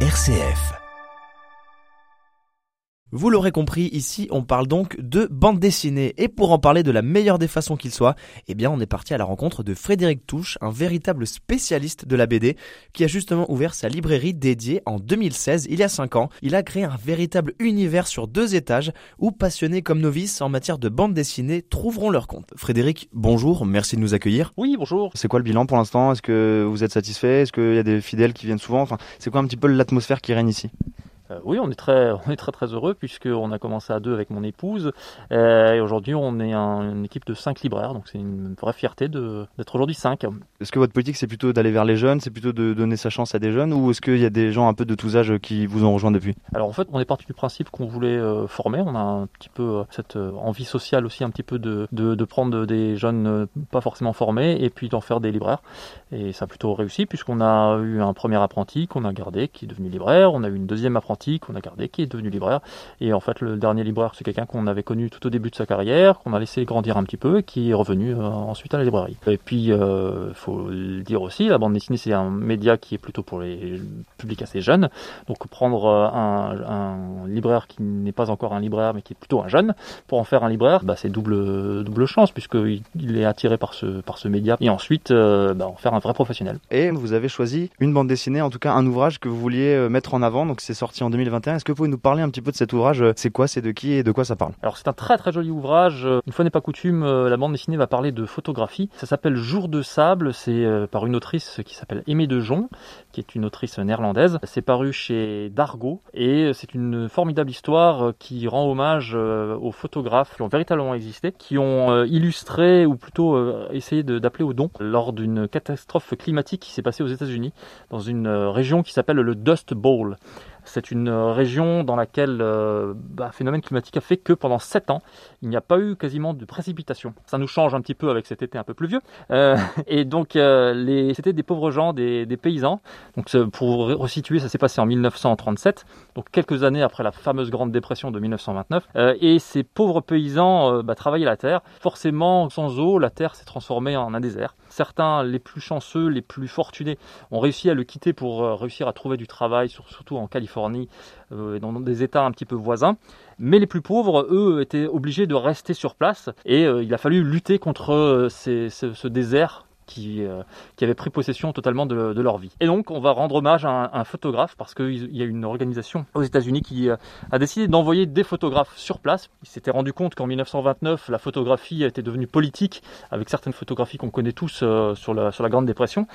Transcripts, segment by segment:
RCF. Vous l'aurez compris, ici on parle donc de bande dessinée et pour en parler de la meilleure des façons qu'il soit, eh bien on est parti à la rencontre de Frédéric Touche, un véritable spécialiste de la BD qui a justement ouvert sa librairie dédiée en 2016, il y a 5 ans. Il a créé un véritable univers sur deux étages où passionnés comme novices en matière de bande dessinée trouveront leur compte. Frédéric, bonjour, merci de nous accueillir. Oui, bonjour. C'est quoi le bilan pour l'instant? Est-ce que vous êtes satisfait? Est-ce qu'il y a des fidèles qui viennent souvent? Enfin, c'est quoi un petit peu l'atmosphère qui règne ici? Euh, oui, on est très, on est très très heureux puisqu'on a commencé à deux avec mon épouse euh, et aujourd'hui on est un- une équipe de cinq libraires, donc c'est une vraie fierté d'être aujourd'hui cinq. Est-ce que votre politique c'est plutôt d'aller vers les jeunes, c'est plutôt de donner sa chance à des jeunes ou est-ce qu'il y a des gens un peu de tous âges qui vous ont rejoint depuis? Alors en fait, on est parti du principe qu'on voulait euh, former. On a un petit peu cette envie sociale aussi, un petit peu de, de, de prendre des jeunes pas forcément formés et puis d'en faire des libraires. Et ça a plutôt réussi puisqu'on a eu un premier apprenti qu'on a gardé, qui est devenu libraire. On a eu une deuxième apprentie qu'on a gardé, qui est devenu libraire. Et en fait, le dernier libraire, c'est quelqu'un qu'on avait connu tout au début de sa carrière, qu'on a laissé grandir un petit peu et qui est revenu euh, ensuite à la librairie. Et puis, euh, faut le dire aussi, la bande dessinée, c'est un média qui est plutôt pour les publics assez jeunes. Donc prendre euh, un, libraire qui n'est pas encore un libraire mais qui est plutôt un jeune pour en faire un libraire, bah, c'est double double chance puisqu'il il est attiré par ce par ce média et ensuite euh, bah, en faire un vrai professionnel. Et vous avez choisi une bande dessinée, en tout cas un ouvrage que vous vouliez mettre en avant, donc c'est sorti 2021. Est-ce que vous pouvez nous parler un petit peu de cet ouvrage C'est quoi, c'est de qui et de quoi ça parle? Alors c'est un très très joli ouvrage. Euh, Une fois n'est pas coutume, euh, la bande dessinée va parler de photographie. Ça s'appelle Jour de sable. C'est euh, par une autrice qui s'appelle Aimée de Jon, qui est une autrice néerlandaise. C'est paru chez Dargo et c'est une formidable histoire euh, qui rend hommage euh, aux photographes qui ont véritablement existé, qui ont euh, illustré ou plutôt euh, essayé d'appeler au don lors d'une catastrophe climatique qui s'est passée aux États-Unis dans une euh, région qui s'appelle le Dust Bowl. C'est une euh, région dans laquelle euh, bah, phénomène climatique a fait que pendant 7 ans, il n'y a pas eu quasiment de précipitation. Ça nous change un petit peu avec cet été un peu pluvieux. Euh, et donc, euh, c'était des pauvres gens, des, paysans. Donc, c'est- pour re- resituer, ça s'est passé en 1937, donc quelques années après la fameuse Grande Dépression de 1929. Euh, et ces pauvres paysans euh, bah, travaillaient la terre. Forcément, sans eau, la terre s'est transformée en un désert. Certains, les plus chanceux, les plus fortunés, ont réussi à le quitter pour euh, réussir à trouver du travail, sur- surtout en Californie, euh, dans des États un petit peu voisins. Mais les plus pauvres, eux, étaient obligés de rester sur place et euh, il a fallu lutter contre euh, ce désert qui, euh, avait pris possession totalement de, leur vie. Et donc, on va rendre hommage à un, photographe parce qu'il y a une organisation aux États-Unis qui euh, a décidé d'envoyer des photographes sur place. Il s'était rendu compte qu'en 1929, la photographie était devenue politique avec certaines photographies qu'on connaît tous euh, sur, la, Grande Dépression.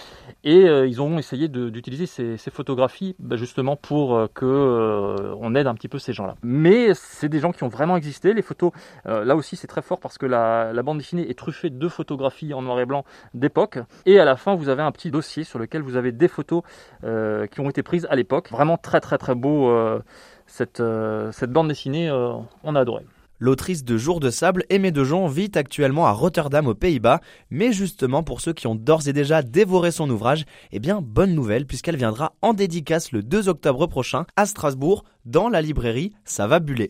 Et euh, ils ont essayé d'utiliser ces, photographies bah, justement pour euh, que euh, on aide un petit peu ces gens-là. Mais c'est des gens qui ont vraiment existé. Les photos, là aussi, c'est très fort parce que la, la bande dessinée est truffée de photographies en noir et blanc d'époque. Et à la fin, vous avez un petit dossier sur lequel vous avez des photos euh, qui ont été prises à l'époque. Vraiment très très très beau. euh, cette, euh, cette bande dessinée, on a adoré. L'autrice de Jour de sable, Aimée de Jon, vit actuellement à Rotterdam aux Pays-Bas, mais justement pour ceux qui ont d'ores et déjà dévoré son ouvrage, eh bien bonne nouvelle puisqu'elle viendra en dédicace le 2 octobre prochain à Strasbourg dans la librairie Ça va buller.